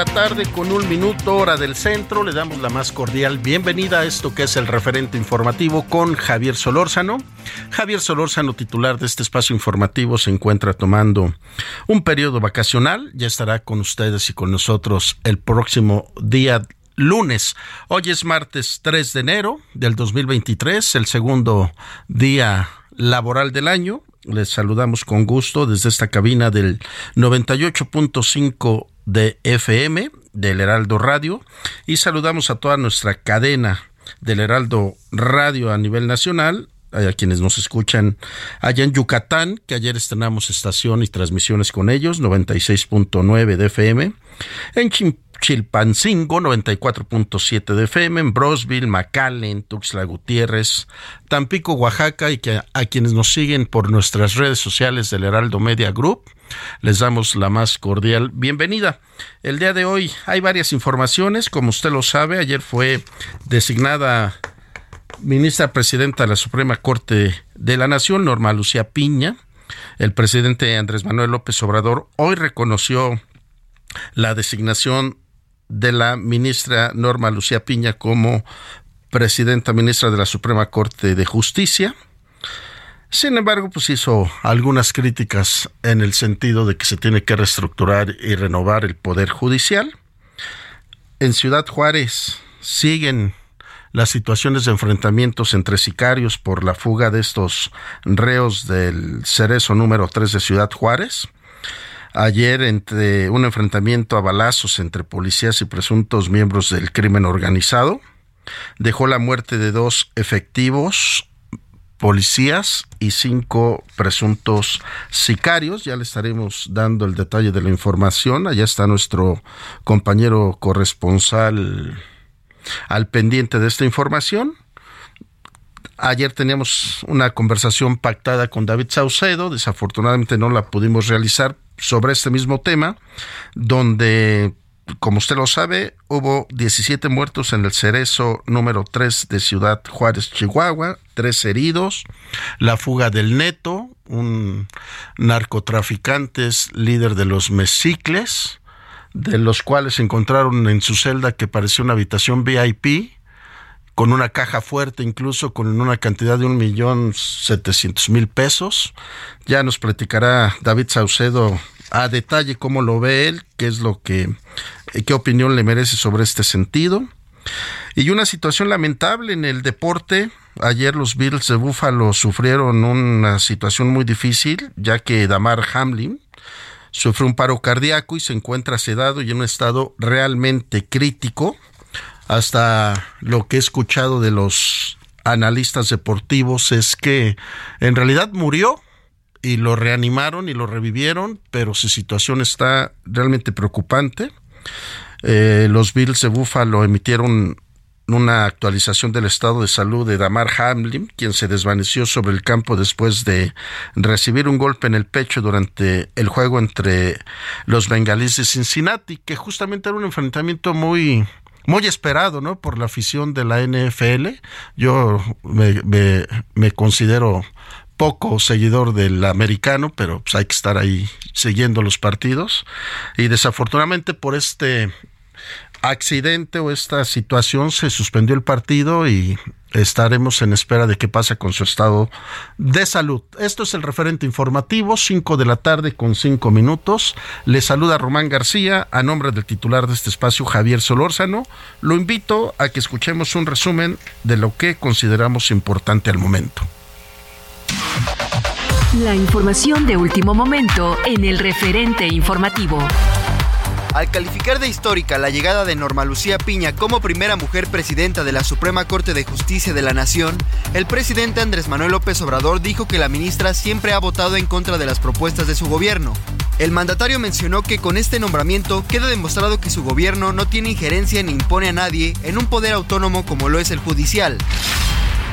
La tarde con un minuto hora del centro. Le damos la más cordial bienvenida a esto que es el referente informativo con Javier Solórzano. Javier Solórzano, titular de este espacio informativo, se encuentra tomando un periodo vacacional. Ya estará con ustedes y con nosotros el próximo día lunes. Hoy es martes 3 de enero del 2023, el segundo día laboral del año. Les saludamos con gusto desde esta cabina del 98.5 de FM del Heraldo Radio y saludamos a toda nuestra cadena del Heraldo Radio a nivel nacional, a quienes nos escuchan allá en Yucatán, que ayer estrenamos estación y transmisiones con ellos, 96.9 de FM, en Chilpancingo 94.7 de FM, en Brosville, McAllen, Tuxtla Gutiérrez, Tampico, Oaxaca y que a quienes nos siguen por nuestras redes sociales del Heraldo Media Group, les damos la más cordial bienvenida. El día de hoy hay varias informaciones, como usted lo sabe, ayer fue designada ministra presidenta de la Suprema Corte de la Nación, Norma Lucía Piña. El presidente Andrés Manuel López Obrador hoy reconoció la designación de la ministra Norma Lucía Piña como presidenta ministra de la Suprema Corte de Justicia. Sin embargo, pues hizo algunas críticas en el sentido de que se tiene que reestructurar y renovar el poder judicial. En Ciudad Juárez siguen las situaciones de enfrentamientos entre sicarios por la fuga de estos reos del cerezo número 3 de Ciudad Juárez ayer entre un enfrentamiento a balazos entre policías y presuntos miembros del crimen organizado. Dejó la muerte de dos efectivos policías y cinco presuntos sicarios. Ya le estaremos dando el detalle de la información. Allá está nuestro compañero corresponsal al pendiente de esta información. Ayer teníamos una conversación pactada con David Saucedo, desafortunadamente no la pudimos realizar sobre este mismo tema, donde, como usted lo sabe, hubo 17 muertos en el cerezo número 3 de Ciudad Juárez, Chihuahua, tres heridos, la fuga del Neto, un narcotraficante líder de los Mesicles, de los cuales encontraron en su celda que parecía una habitación VIP, con una caja fuerte, incluso con una cantidad de un millón setecientos mil pesos. Ya nos platicará David Saucedo a detalle cómo lo ve él, qué es lo que, qué opinión le merece sobre este sentido. Y una situación lamentable en el deporte. Ayer los Bills de Buffalo sufrieron una situación muy difícil, ya que Damar Hamlin sufrió un paro cardíaco y se encuentra sedado y en un estado realmente crítico hasta lo que he escuchado de los analistas deportivos es que en realidad murió y lo reanimaron y lo revivieron, pero su situación está realmente preocupante. Eh, los Bills de Buffalo emitieron una actualización del estado de salud de Damar Hamlin, quien se desvaneció sobre el campo después de recibir un golpe en el pecho durante el juego entre los bengalíes de Cincinnati, que justamente era un enfrentamiento muy muy esperado, ¿no? Por la afición de la NFL. Yo me, considero poco seguidor del americano, pero pues hay que estar ahí siguiendo los partidos. Y desafortunadamente por este accidente o esta situación se suspendió el partido y estaremos en espera de qué pasa con su estado de salud. Esto es el referente informativo, 5 de la tarde con 5 minutos. Le saluda Román García a nombre del titular de este espacio, Javier Solórzano. Lo invito a que escuchemos un resumen de lo que consideramos importante al momento. La información de último momento en el referente informativo. Al calificar de histórica la llegada de Norma Lucía Piña como primera mujer presidenta de la Suprema Corte de Justicia de la Nación, el presidente Andrés Manuel López Obrador dijo que la ministra siempre ha votado en contra de las propuestas de su gobierno. El mandatario mencionó que con este nombramiento queda demostrado que su gobierno no tiene injerencia ni impone a nadie en un poder autónomo como lo es el judicial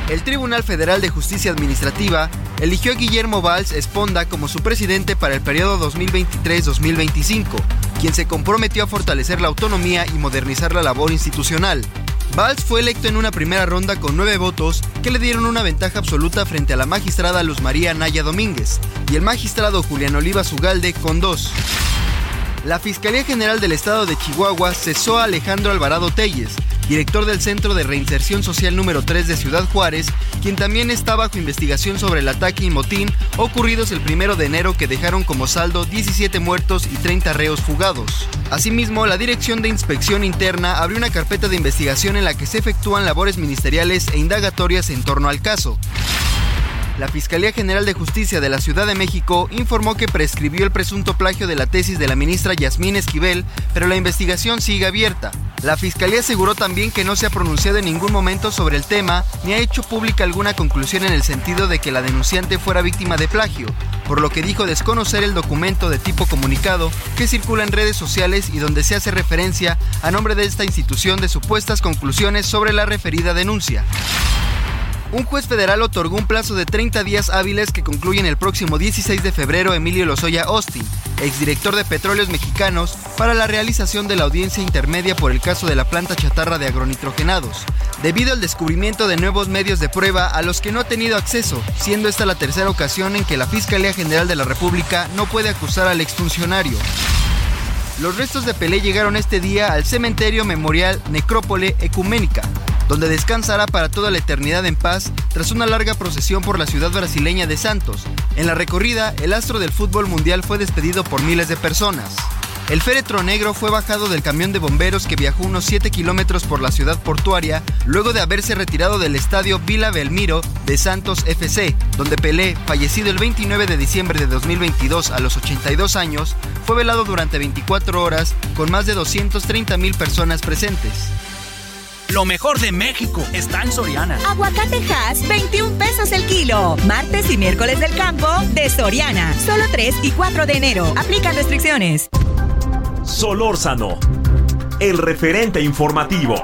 el Tribunal Federal de Justicia Administrativa eligió a Guillermo Valls Esponda como su presidente para el periodo 2023-2025, quien se comprometió a fortalecer la autonomía y modernizar la labor institucional. Valls fue electo en una primera ronda con nueve votos que le dieron una ventaja absoluta frente a la magistrada Luz María Naya Domínguez y el magistrado Julián Oliva Ugalde con dos. La Fiscalía General del Estado de Chihuahua cesó a Alejandro Alvarado Telles, director del Centro de Reinserción Social número 3 de Ciudad Juárez, quien también está bajo investigación sobre el ataque y motín ocurridos el primero de enero que dejaron como saldo 17 muertos y 30 reos fugados. Asimismo, la Dirección de Inspección Interna abrió una carpeta de investigación en la que se efectúan labores ministeriales e indagatorias en torno al caso. La Fiscalía General de Justicia de la Ciudad de México informó que prescribió el presunto plagio de la tesis de la ministra Yasmín Esquivel, pero la investigación sigue abierta. La Fiscalía aseguró también que no se ha pronunciado en ningún momento sobre el tema ni ha hecho pública alguna conclusión en el sentido de que la denunciante fuera víctima de plagio, por lo que dijo desconocer el documento de tipo comunicado que circula en redes sociales y donde se hace referencia a nombre de esta institución de supuestas conclusiones sobre la referida denuncia un juez federal otorgó un plazo de 30 días hábiles que concluyen el próximo 16 de febrero Emilio Lozoya Austin, exdirector de Petróleos Mexicanos, para la realización de la audiencia intermedia por el caso de la planta chatarra de agronitrogenados, debido al descubrimiento de nuevos medios de prueba a los que no ha tenido acceso, siendo esta la tercera ocasión en que la Fiscalía General de la República no puede acusar al exfuncionario. Los restos de Pelé llegaron este día al cementerio memorial Necrópole Ecuménica, donde descansará para toda la eternidad en paz tras una larga procesión por la ciudad brasileña de Santos. En la recorrida, el astro del fútbol mundial fue despedido por miles de personas. El féretro negro fue bajado del camión de bomberos que viajó unos 7 kilómetros por la ciudad portuaria luego de haberse retirado del estadio Vila Belmiro de Santos FC, donde Pelé, fallecido el 29 de diciembre de 2022 a los 82 años, fue velado durante 24 horas con más de 230 mil personas presentes. Lo mejor de México está en Soriana. Aguacate Hass, 21 pesos el kilo. Martes y miércoles del campo de Soriana. Solo 3 y 4 de enero. Aplican restricciones. Solórzano, el referente informativo.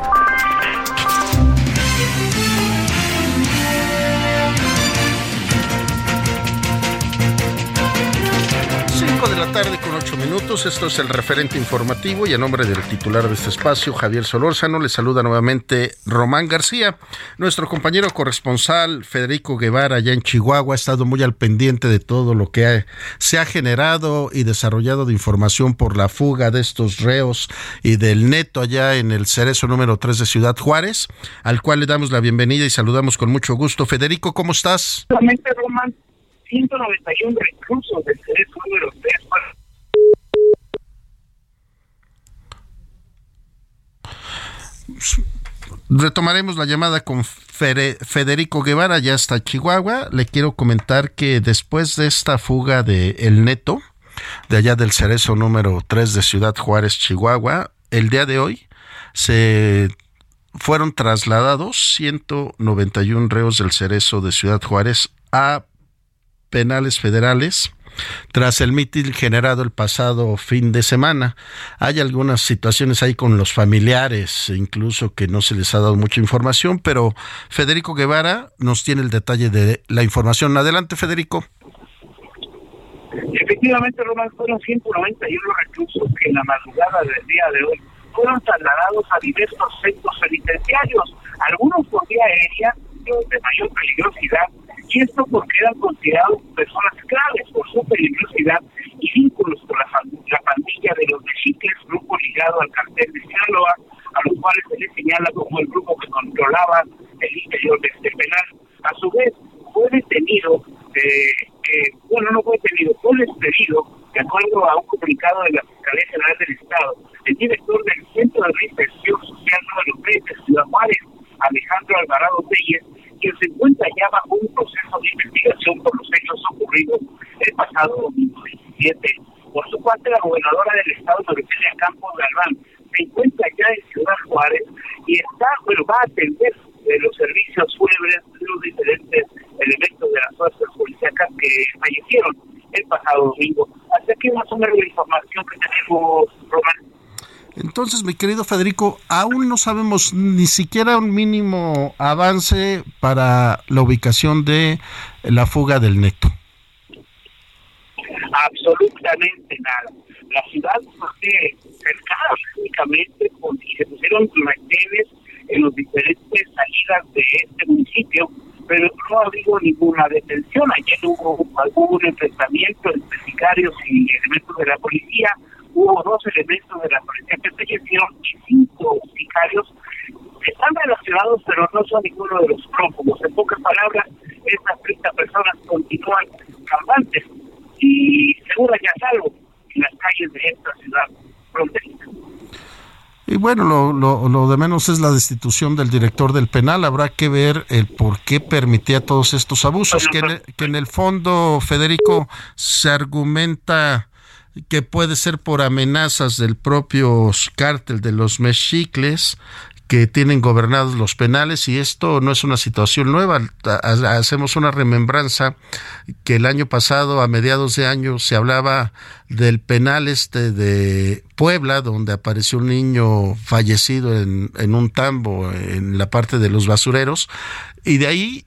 5 de la tarde con 8 minutos, esto es el referente informativo y a nombre del titular de este espacio, Javier Solórzano, le saluda nuevamente Román García. Nuestro compañero corresponsal Federico Guevara allá en Chihuahua ha estado muy al pendiente de todo lo que se ha generado y desarrollado de información por la fuga de estos reos y del neto allá en el cerezo número 3 de Ciudad Juárez, al cual le damos la bienvenida y saludamos con mucho gusto. Federico, ¿cómo estás? 191 reclusos del cerezo número 3 Retomaremos la llamada con Federico Guevara, ya está Chihuahua. Le quiero comentar que después de esta fuga de El Neto, de allá del cerezo número 3 de Ciudad Juárez, Chihuahua, el día de hoy se fueron trasladados 191 reos del cerezo de Ciudad Juárez a penales federales tras el mitin generado el pasado fin de semana. Hay algunas situaciones ahí con los familiares, incluso que no se les ha dado mucha información, pero Federico Guevara nos tiene el detalle de la información. Adelante, Federico. Efectivamente, Román, fueron 191 reclusos que en la madrugada del día de hoy fueron trasladados a diversos centros penitenciarios, algunos por vía aérea, de mayor peligrosidad y esto porque eran considerados personas claves por su peligrosidad y vínculos con la, la pandilla de los mexicles, grupo ligado al cartel de Sinaloa, a los cuales se les señala como el grupo que controlaba el interior de este penal. A su vez, fue detenido, eh, bueno, no fue detenido, fue despedido, de acuerdo a un comunicado de la Fiscalía General del Estado, el director del Centro de Reinserción Social número 3 de Ciudad Juárez, Alejandro Alvarado Telles, quien se encuentra ya bajo un proceso de investigación por los hechos ocurridos el pasado domingo 17. Por su parte, la gobernadora del estado, María Campos Galván, se encuentra ya en Ciudad Juárez y está, bueno, va a atender de los servicios fúnebres de los diferentes elementos de las fuerzas policíacas que fallecieron el pasado domingo. Así que más o menos la información que tenemos, Román. Entonces, mi querido Federico, aún no sabemos ni siquiera un mínimo avance para la ubicación de la fuga del neto. Absolutamente nada. La ciudad fue cercada únicamente y se pusieron retenes en las diferentes salidas de este municipio, pero no ha habido ninguna detención. Ayer hubo, hubo un enfrentamiento entre sicarios y elementos de la policía hubo dos elementos de la policía que y cinco sicarios están relacionados, pero no son ninguno de los prófugos. En pocas palabras, estas 30 personas continúan campantes y seguro ya salvo en las calles de esta ciudad fronteriza. Y bueno, lo, lo, lo, de menos es la destitución del director del penal. Habrá que ver el por qué permitía todos estos abusos, que, en, que en el fondo, Federico, se argumenta que puede ser por amenazas del propio cártel de los mexicles que tienen gobernados los penales y esto no es una situación nueva. Hacemos una remembranza que el año pasado, a mediados de año, se hablaba del penal este de Puebla, donde apareció un niño fallecido en, en un tambo en la parte de los basureros y de ahí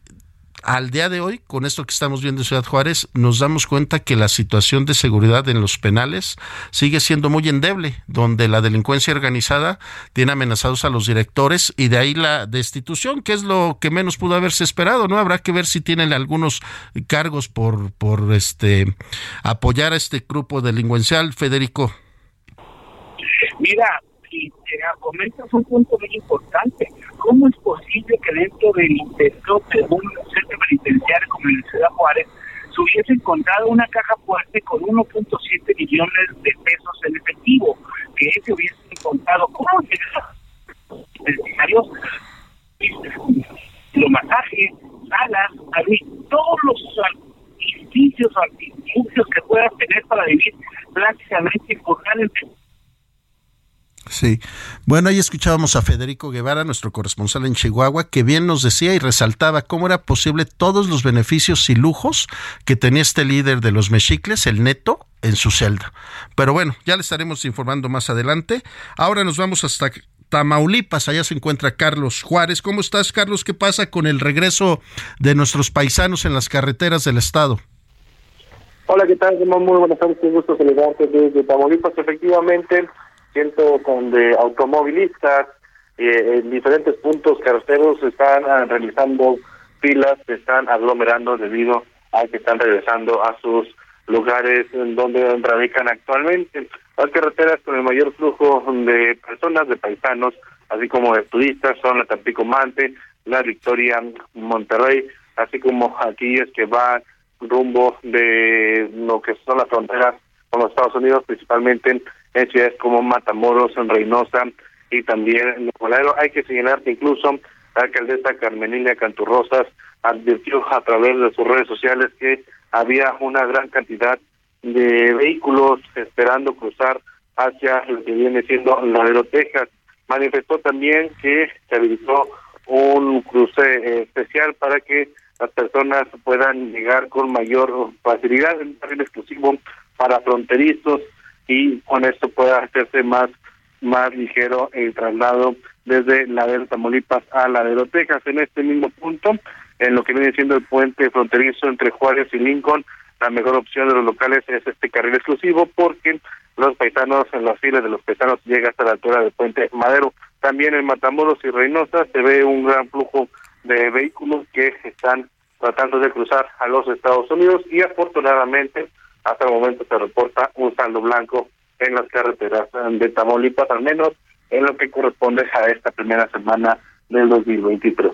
al día de hoy, con esto que estamos viendo en Ciudad Juárez, nos damos cuenta que la situación de seguridad en los penales sigue siendo muy endeble, donde la delincuencia organizada tiene amenazados a los directores y de ahí la destitución, que es lo que menos pudo haberse esperado, ¿no? Habrá que ver si tienen algunos cargos por, por este apoyar a este grupo delincuencial, Federico. Mira, y te comentas un punto muy importante. ¿Cómo es posible que dentro del interior de un centro penitenciario como el de Ciudad Juárez se hubiese encontrado una caja fuerte con 1.7 millones de pesos en efectivo? Que se hubiese encontrado ¿cómo penitenciarios, los masajes, salas, todos los edificios o artificios que puedas tener para vivir prácticamente importantes Sí. Bueno, ahí escuchábamos a Federico Guevara, nuestro corresponsal en Chihuahua, que bien nos decía y resaltaba cómo era posible todos los beneficios y lujos que tenía este líder de los mexicles, el neto, en su celda. Pero bueno, ya le estaremos informando más adelante. Ahora nos vamos hasta Tamaulipas, allá se encuentra Carlos Juárez. ¿Cómo estás, Carlos? ¿Qué pasa con el regreso de nuestros paisanos en las carreteras del estado? Hola, ¿qué tal? Muy buenas tardes, un gusto saludarte desde Tamaulipas. Efectivamente, con de automovilistas eh, en diferentes puntos carreteros están ah, realizando filas, se están aglomerando debido a que están regresando a sus lugares donde radican actualmente. Las carreteras con el mayor flujo de personas, de paisanos, así como de turistas, son la Tampico Mante, la Victoria Monterrey, así como aquellas que van rumbo de lo que son las fronteras con los Estados Unidos, principalmente en ciudades como Matamoros, en Reynosa y también en Nuevo Hay que señalar que incluso la alcaldesa Carmenilia Canturrosas advirtió a través de sus redes sociales que había una gran cantidad de vehículos esperando cruzar hacia lo que viene siendo Ladero, Texas. Manifestó también que se habilitó un cruce eh, especial para que las personas puedan llegar con mayor facilidad, un exclusivo para fronterizos y con esto pueda hacerse más más ligero el traslado desde Ladero Tamaulipas a Ladero Texas. En este mismo punto, en lo que viene siendo el puente fronterizo entre Juárez y Lincoln, la mejor opción de los locales es este carril exclusivo porque los paisanos, en las filas de los paisanos llega hasta la altura del puente Madero. También en Matamoros y Reynosa se ve un gran flujo de vehículos que están tratando de cruzar a los Estados Unidos y afortunadamente hasta el momento se reporta un saldo blanco en las carreteras de Tamaulipas, al menos en lo que corresponde a esta primera semana del 2023.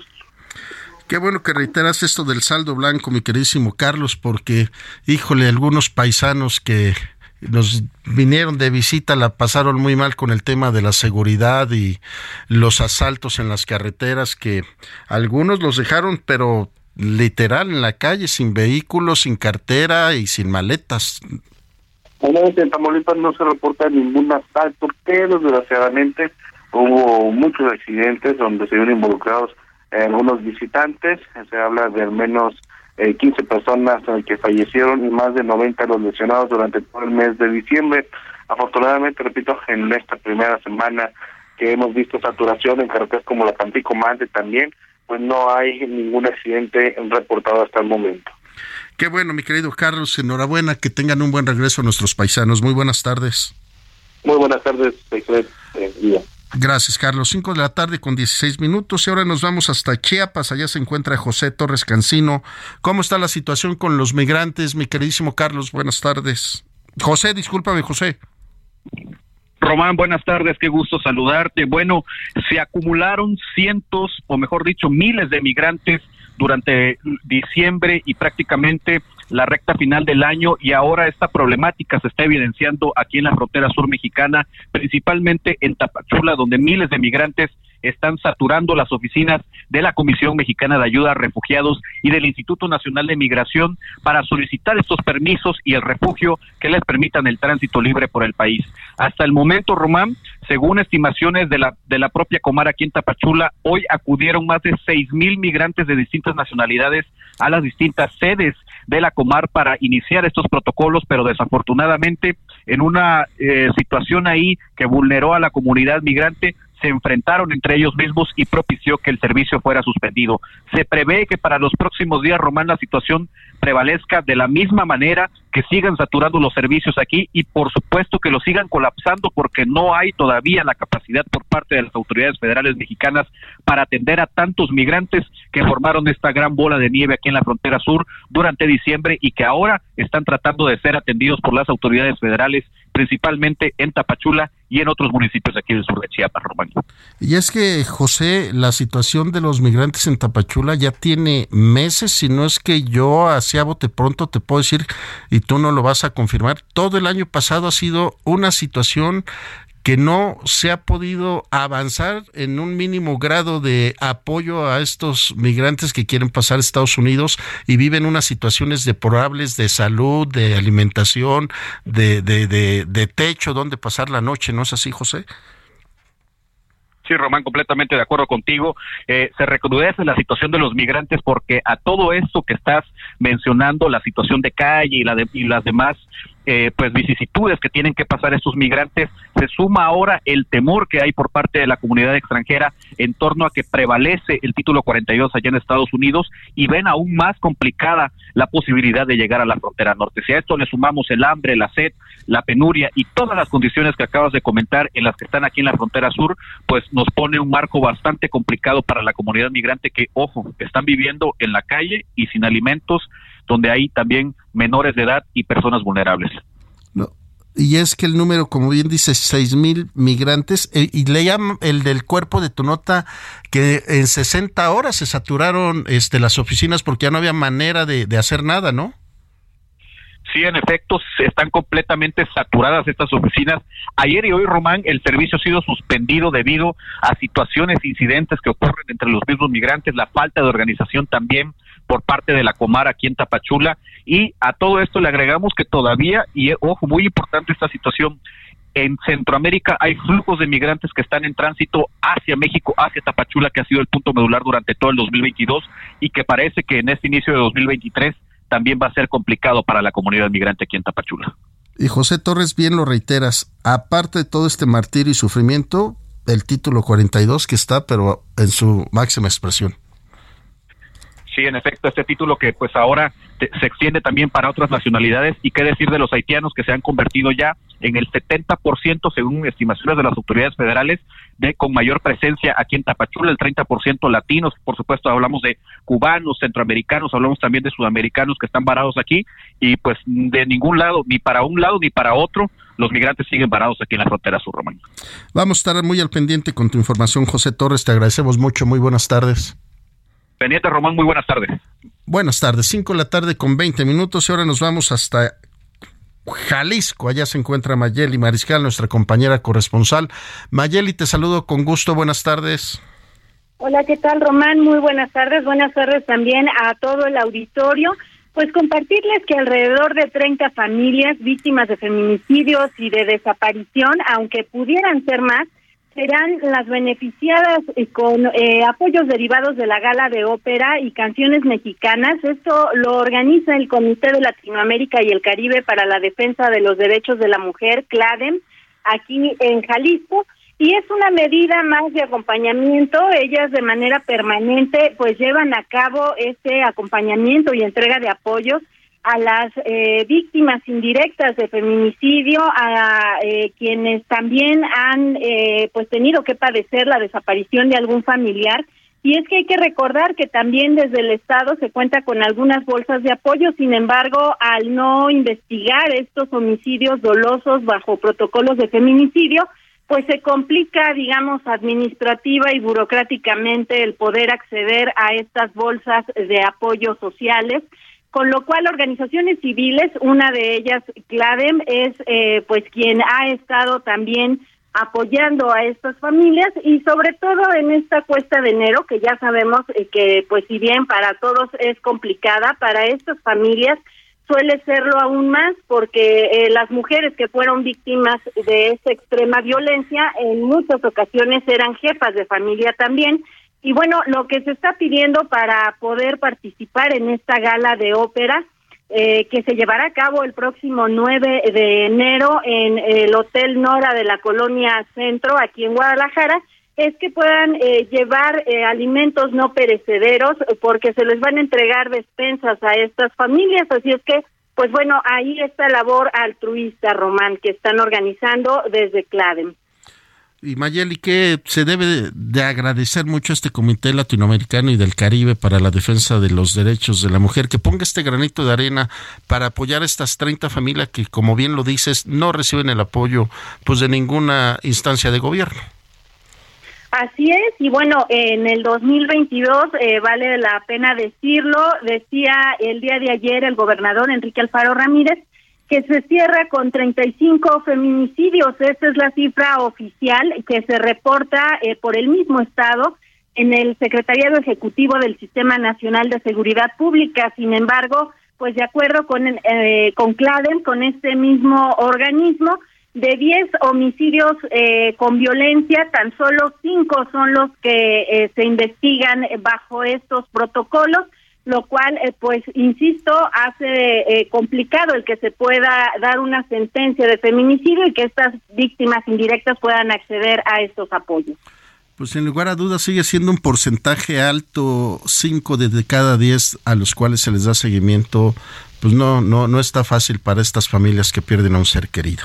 Qué bueno que reiteras esto del saldo blanco, mi queridísimo Carlos, porque, híjole, algunos paisanos que nos vinieron de visita la pasaron muy mal con el tema de la seguridad y los asaltos en las carreteras que algunos los dejaron pero literal en la calle sin vehículos, sin cartera y sin maletas. En Tamaulipas no se reporta ningún asalto, pero desgraciadamente hubo muchos accidentes donde se vieron involucrados algunos visitantes. Se habla de al menos eh, 15 personas eh, que fallecieron y más de 90 los lesionados durante todo el mes de diciembre. Afortunadamente, repito, en esta primera semana que hemos visto saturación en carreteras como la Tampico Mante también, pues no hay ningún accidente reportado hasta el momento. Qué bueno, mi querido Carlos, enhorabuena, que tengan un buen regreso a nuestros paisanos. Muy buenas tardes. Muy buenas tardes, eh, Gracias, Carlos. Cinco de la tarde con 16 minutos y ahora nos vamos hasta Chiapas. Allá se encuentra José Torres Cancino. ¿Cómo está la situación con los migrantes, mi queridísimo Carlos? Buenas tardes. José, discúlpame, José. Román, buenas tardes, qué gusto saludarte. Bueno, se acumularon cientos, o mejor dicho, miles de migrantes durante diciembre y prácticamente la recta final del año y ahora esta problemática se está evidenciando aquí en la frontera sur mexicana, principalmente en Tapachula, donde miles de migrantes están saturando las oficinas de la Comisión Mexicana de Ayuda a Refugiados y del Instituto Nacional de Migración para solicitar estos permisos y el refugio que les permitan el tránsito libre por el país. Hasta el momento, Román, según estimaciones de la, de la propia Comar aquí en Tapachula, hoy acudieron más de seis mil migrantes de distintas nacionalidades a las distintas sedes de la Comar para iniciar estos protocolos, pero desafortunadamente en una eh, situación ahí que vulneró a la comunidad migrante, se enfrentaron entre ellos mismos y propició que el servicio fuera suspendido. Se prevé que para los próximos días, Román, la situación prevalezca de la misma manera, que sigan saturando los servicios aquí y por supuesto que lo sigan colapsando porque no hay todavía la capacidad por parte de las autoridades federales mexicanas para atender a tantos migrantes que formaron esta gran bola de nieve aquí en la frontera sur durante diciembre y que ahora están tratando de ser atendidos por las autoridades federales principalmente en Tapachula y en otros municipios aquí del sur de Chiapas, Román. Y es que, José, la situación de los migrantes en Tapachula ya tiene meses, si no es que yo así a bote pronto te puedo decir, y tú no lo vas a confirmar, todo el año pasado ha sido una situación que no se ha podido avanzar en un mínimo grado de apoyo a estos migrantes que quieren pasar a Estados Unidos y viven unas situaciones deplorables de salud, de alimentación, de, de, de, de techo donde pasar la noche, ¿no es así, José? Sí, Román, completamente de acuerdo contigo. Eh, se recrudece la situación de los migrantes porque a todo esto que estás mencionando, la situación de calle y, la de, y las demás eh, pues vicisitudes que tienen que pasar estos migrantes, se suma ahora el temor que hay por parte de la comunidad extranjera en torno a que prevalece el título 42 allá en Estados Unidos y ven aún más complicada la posibilidad de llegar a la frontera norte. Si a esto le sumamos el hambre, la sed, la penuria y todas las condiciones que acabas de comentar en las que están aquí en la frontera sur, pues nos pone un marco bastante complicado para la comunidad migrante que, ojo, están viviendo en la calle y sin alimentos donde hay también menores de edad y personas vulnerables. No. Y es que el número, como bien dice, seis mil migrantes, eh, y llaman el del cuerpo de tu nota que en 60 horas se saturaron este, las oficinas porque ya no había manera de, de hacer nada, ¿no? Sí, en efecto, están completamente saturadas estas oficinas. Ayer y hoy, Román, el servicio ha sido suspendido debido a situaciones, incidentes que ocurren entre los mismos migrantes, la falta de organización también por parte de la Comar aquí en Tapachula. Y a todo esto le agregamos que todavía, y ojo, muy importante esta situación, en Centroamérica hay flujos de migrantes que están en tránsito hacia México, hacia Tapachula, que ha sido el punto medular durante todo el 2022 y que parece que en este inicio de 2023 también va a ser complicado para la comunidad migrante aquí en Tapachula. Y José Torres, bien lo reiteras, aparte de todo este martirio y sufrimiento, el título 42 que está, pero en su máxima expresión. Sí, en efecto, este título que pues ahora se extiende también para otras nacionalidades y qué decir de los haitianos que se han convertido ya en el 70% según estimaciones de las autoridades federales de con mayor presencia aquí en Tapachula, el 30% latinos, por supuesto hablamos de cubanos, centroamericanos, hablamos también de sudamericanos que están varados aquí y pues de ningún lado, ni para un lado ni para otro, los migrantes siguen varados aquí en la frontera sur, Román. Vamos a estar muy al pendiente con tu información, José Torres, te agradecemos mucho, muy buenas tardes. Pendiente, Román, muy buenas tardes. Buenas tardes, 5 de la tarde con 20 minutos y ahora nos vamos hasta Jalisco. Allá se encuentra Mayeli Mariscal, nuestra compañera corresponsal. Mayeli, te saludo con gusto. Buenas tardes. Hola, ¿qué tal, Román? Muy buenas tardes. Buenas tardes también a todo el auditorio. Pues compartirles que alrededor de 30 familias víctimas de feminicidios y de desaparición, aunque pudieran ser más, serán las beneficiadas eh, con eh, apoyos derivados de la gala de ópera y canciones mexicanas. Esto lo organiza el Comité de Latinoamérica y el Caribe para la Defensa de los Derechos de la Mujer, CLADEM, aquí en Jalisco. Y es una medida más de acompañamiento. Ellas de manera permanente pues llevan a cabo este acompañamiento y entrega de apoyos a las eh, víctimas indirectas de feminicidio, a eh, quienes también han eh, pues tenido que padecer la desaparición de algún familiar. Y es que hay que recordar que también desde el Estado se cuenta con algunas bolsas de apoyo, sin embargo, al no investigar estos homicidios dolosos bajo protocolos de feminicidio, pues se complica, digamos, administrativa y burocráticamente el poder acceder a estas bolsas de apoyo sociales con lo cual organizaciones civiles, una de ellas, CLADEM, es eh, pues quien ha estado también apoyando a estas familias y sobre todo en esta cuesta de enero que ya sabemos eh, que pues si bien para todos es complicada, para estas familias suele serlo aún más porque eh, las mujeres que fueron víctimas de esta extrema violencia en muchas ocasiones eran jefas de familia también y bueno, lo que se está pidiendo para poder participar en esta gala de ópera, eh, que se llevará a cabo el próximo 9 de enero en el Hotel Nora de la Colonia Centro, aquí en Guadalajara, es que puedan eh, llevar eh, alimentos no perecederos porque se les van a entregar despensas a estas familias. Así es que, pues bueno, ahí está labor altruista, Román, que están organizando desde CLADEM. Y Mayeli, que se debe de agradecer mucho a este Comité Latinoamericano y del Caribe para la defensa de los derechos de la mujer, que ponga este granito de arena para apoyar a estas 30 familias que, como bien lo dices, no reciben el apoyo pues de ninguna instancia de gobierno. Así es, y bueno, en el 2022 eh, vale la pena decirlo, decía el día de ayer el gobernador Enrique Alfaro Ramírez, que se cierra con 35 feminicidios. Esta es la cifra oficial que se reporta eh, por el mismo Estado en el Secretariado Ejecutivo del Sistema Nacional de Seguridad Pública. Sin embargo, pues de acuerdo con, eh, con CLADEN, con este mismo organismo, de 10 homicidios eh, con violencia, tan solo 5 son los que eh, se investigan bajo estos protocolos lo cual, eh, pues, insisto, hace eh, complicado el que se pueda dar una sentencia de feminicidio y que estas víctimas indirectas puedan acceder a estos apoyos. Pues sin lugar a dudas sigue siendo un porcentaje alto, 5 de cada 10 a los cuales se les da seguimiento, pues no, no, no está fácil para estas familias que pierden a un ser querido.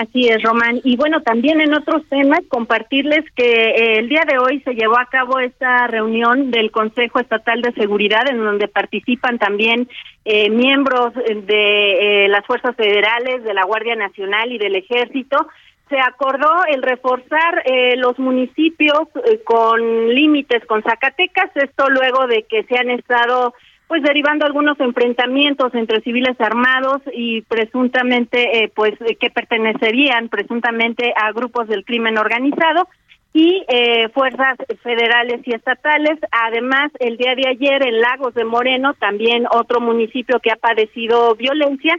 Así es, Román. Y bueno, también en otros temas, compartirles que eh, el día de hoy se llevó a cabo esta reunión del Consejo Estatal de Seguridad, en donde participan también eh, miembros de eh, las fuerzas federales, de la Guardia Nacional y del Ejército. Se acordó el reforzar los municipios con límites con Zacatecas, esto luego de que se han estado pues derivando algunos enfrentamientos entre civiles armados y presuntamente eh, pues que pertenecerían presuntamente a grupos del crimen organizado y eh, fuerzas federales y estatales. Además, el día de ayer en Lagos de Moreno, también otro municipio que ha padecido violencia,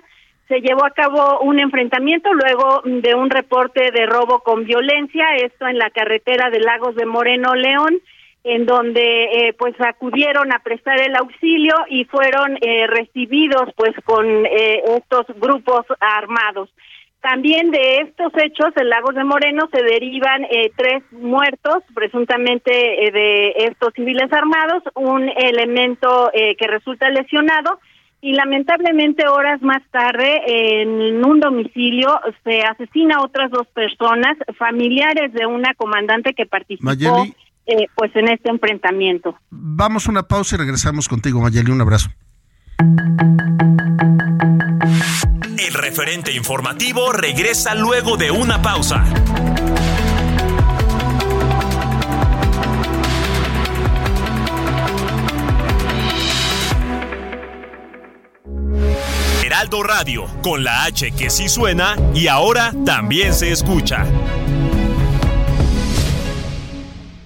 se llevó a cabo un enfrentamiento luego de un reporte de robo con violencia, esto en la carretera de Lagos de Moreno León en donde eh, pues acudieron a prestar el auxilio y fueron eh, recibidos pues con eh, estos grupos armados. También de estos hechos, en Lagos de Moreno se derivan eh, tres muertos, presuntamente eh, de estos civiles armados, un elemento que resulta lesionado y lamentablemente horas más tarde en un domicilio se asesina a otras dos personas, familiares de una comandante que participó pues en este enfrentamiento. Vamos a una pausa y regresamos contigo, Mayeli. Un abrazo. El referente informativo regresa luego de una pausa. Heraldo Radio, con la H que sí suena y ahora también se escucha.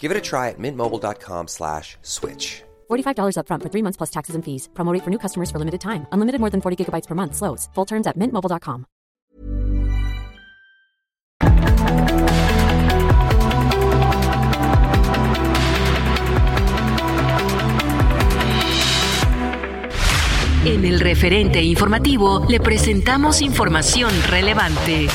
Give it a try at mintmobile.com slash switch. $45 upfront for three months plus taxes and fees. Promo rate for new customers for limited time. Unlimited more than 40 gigabytes per month. Slows. Full terms at mintmobile.com. En el referente informativo le presentamos información relevante.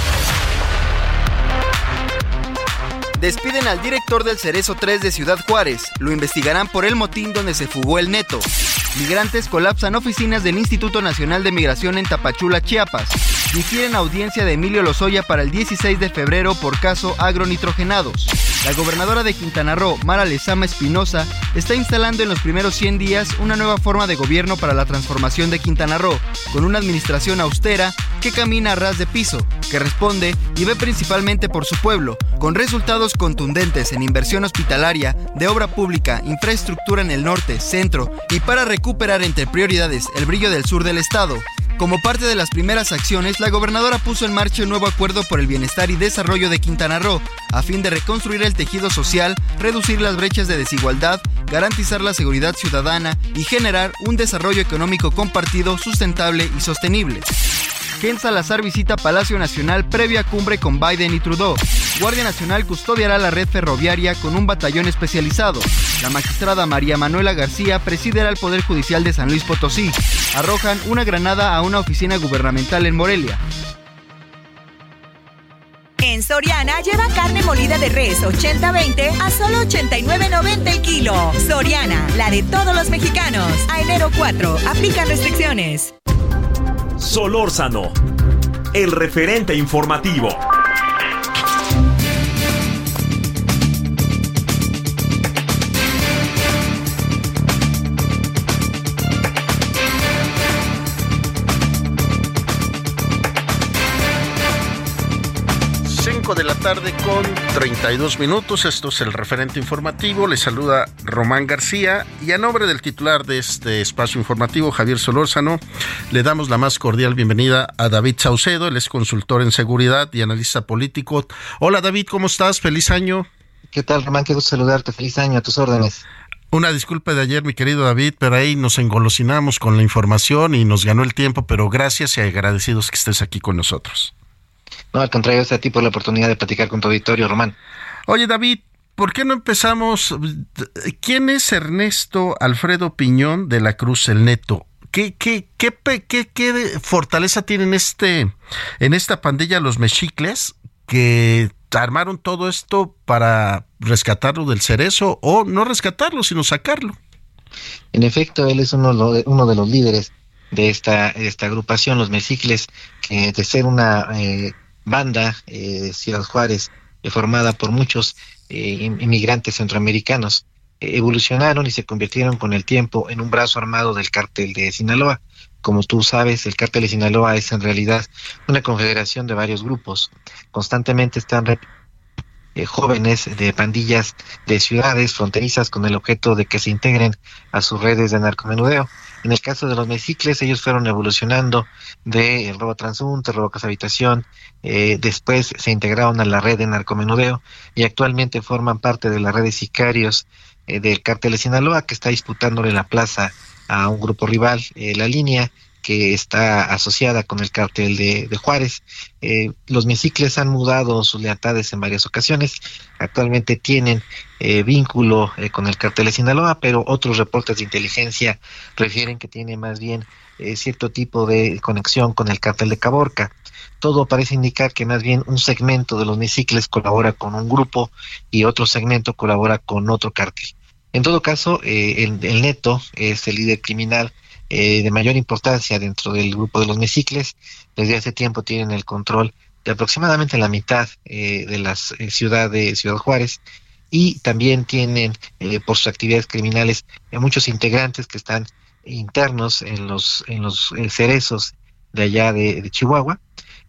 Despiden al director del Cerezo 3 de Ciudad Juárez. Lo investigarán por el motín donde se fugó el neto. Migrantes colapsan oficinas del Instituto Nacional de Migración en Tapachula, Chiapas. Difieren audiencia de Emilio Lozoya para el 16 de febrero por caso agronitrogenados. La gobernadora de Quintana Roo, Mara Lezama Espinosa, está instalando en los primeros 100 días una nueva forma de gobierno para la transformación de Quintana Roo, con una administración austera que camina a ras de piso, que responde y ve principalmente por su pueblo, con resultados contundentes en inversión hospitalaria, de obra pública, infraestructura en el norte, centro y para recuperar entre prioridades el brillo del sur del estado. Como parte de las primeras acciones, la gobernadora puso en marcha un nuevo acuerdo por el bienestar y desarrollo de Quintana Roo, a fin de reconstruir el tejido social, reducir las brechas de desigualdad, garantizar la seguridad ciudadana y generar un desarrollo económico compartido, sustentable y sostenible. Ken Salazar visita Palacio Nacional previa cumbre con Biden y Trudeau. Guardia Nacional custodiará la red ferroviaria con un batallón especializado. La magistrada María Manuela García presidirá el Poder Judicial de San Luis Potosí. Arrojan una granada a una oficina gubernamental en Morelia. En Soriana lleva carne molida de res 80-20 a solo 89.90 el kilo. Soriana, la de todos los mexicanos. A enero 4, aplican restricciones. Solórzano, el referente informativo. Tarde con 32 minutos. Esto es el referente informativo. Le saluda Román García y a nombre del titular de este espacio informativo, Javier Solórzano, le damos la más cordial bienvenida a David Saucedo. Él es consultor en seguridad y analista político. Hola David, ¿cómo estás? Feliz año. ¿Qué tal, Román? Qué gusto saludarte. Feliz año a tus órdenes. Una disculpa de ayer, mi querido David, pero ahí nos engolosinamos con la información y nos ganó el tiempo, pero gracias y agradecidos que estés aquí con nosotros. No, al contrario, es a ti por la oportunidad de platicar con tu auditorio, Román. Oye, David, ¿por qué no empezamos? ¿Quién es Ernesto Alfredo Piñón de la Cruz el Neto? ¿Qué, qué, qué, qué, qué fortaleza tienen este, en esta pandilla los mexicles que armaron todo esto para rescatarlo del cerezo o no rescatarlo, sino sacarlo? En efecto, él es uno, uno de los líderes de esta, esta agrupación, los mexicles, que de ser una eh, banda, eh, Ciudad Juárez, eh, formada por muchos eh, inmigrantes centroamericanos, evolucionaron y se convirtieron con el tiempo en un brazo armado del cártel de Sinaloa. Como tú sabes, el cártel de Sinaloa es en realidad una confederación de varios grupos. Constantemente están eh, jóvenes de pandillas de ciudades fronterizas con el objeto de que se integren a sus redes de narcomenudeo. En el caso de los mecicles, ellos fueron evolucionando del el robo transunte, robo casa habitación, eh, después se integraron a la red de narcomenudeo y actualmente forman parte de la red de sicarios eh, del cártel de Sinaloa que está disputándole la plaza a un grupo rival, la línea, que está asociada con el cártel de, Juárez. Eh, los mesicles han mudado sus lealtades en varias ocasiones. Actualmente tienen eh, vínculo eh, con el cártel de Sinaloa, pero otros reportes de inteligencia refieren que tiene más bien cierto tipo de conexión con el cártel de Caborca. Todo parece indicar que más bien un segmento de los mesicles colabora con un grupo y otro segmento colabora con otro cártel. En todo caso, el neto es el líder criminal eh, de mayor importancia dentro del grupo de los mesicles. Desde hace tiempo tienen el control de aproximadamente la mitad eh, de la eh, ciudad de Ciudad Juárez y también tienen por sus actividades criminales muchos integrantes que están internos en los en los cerezos de allá de, Chihuahua.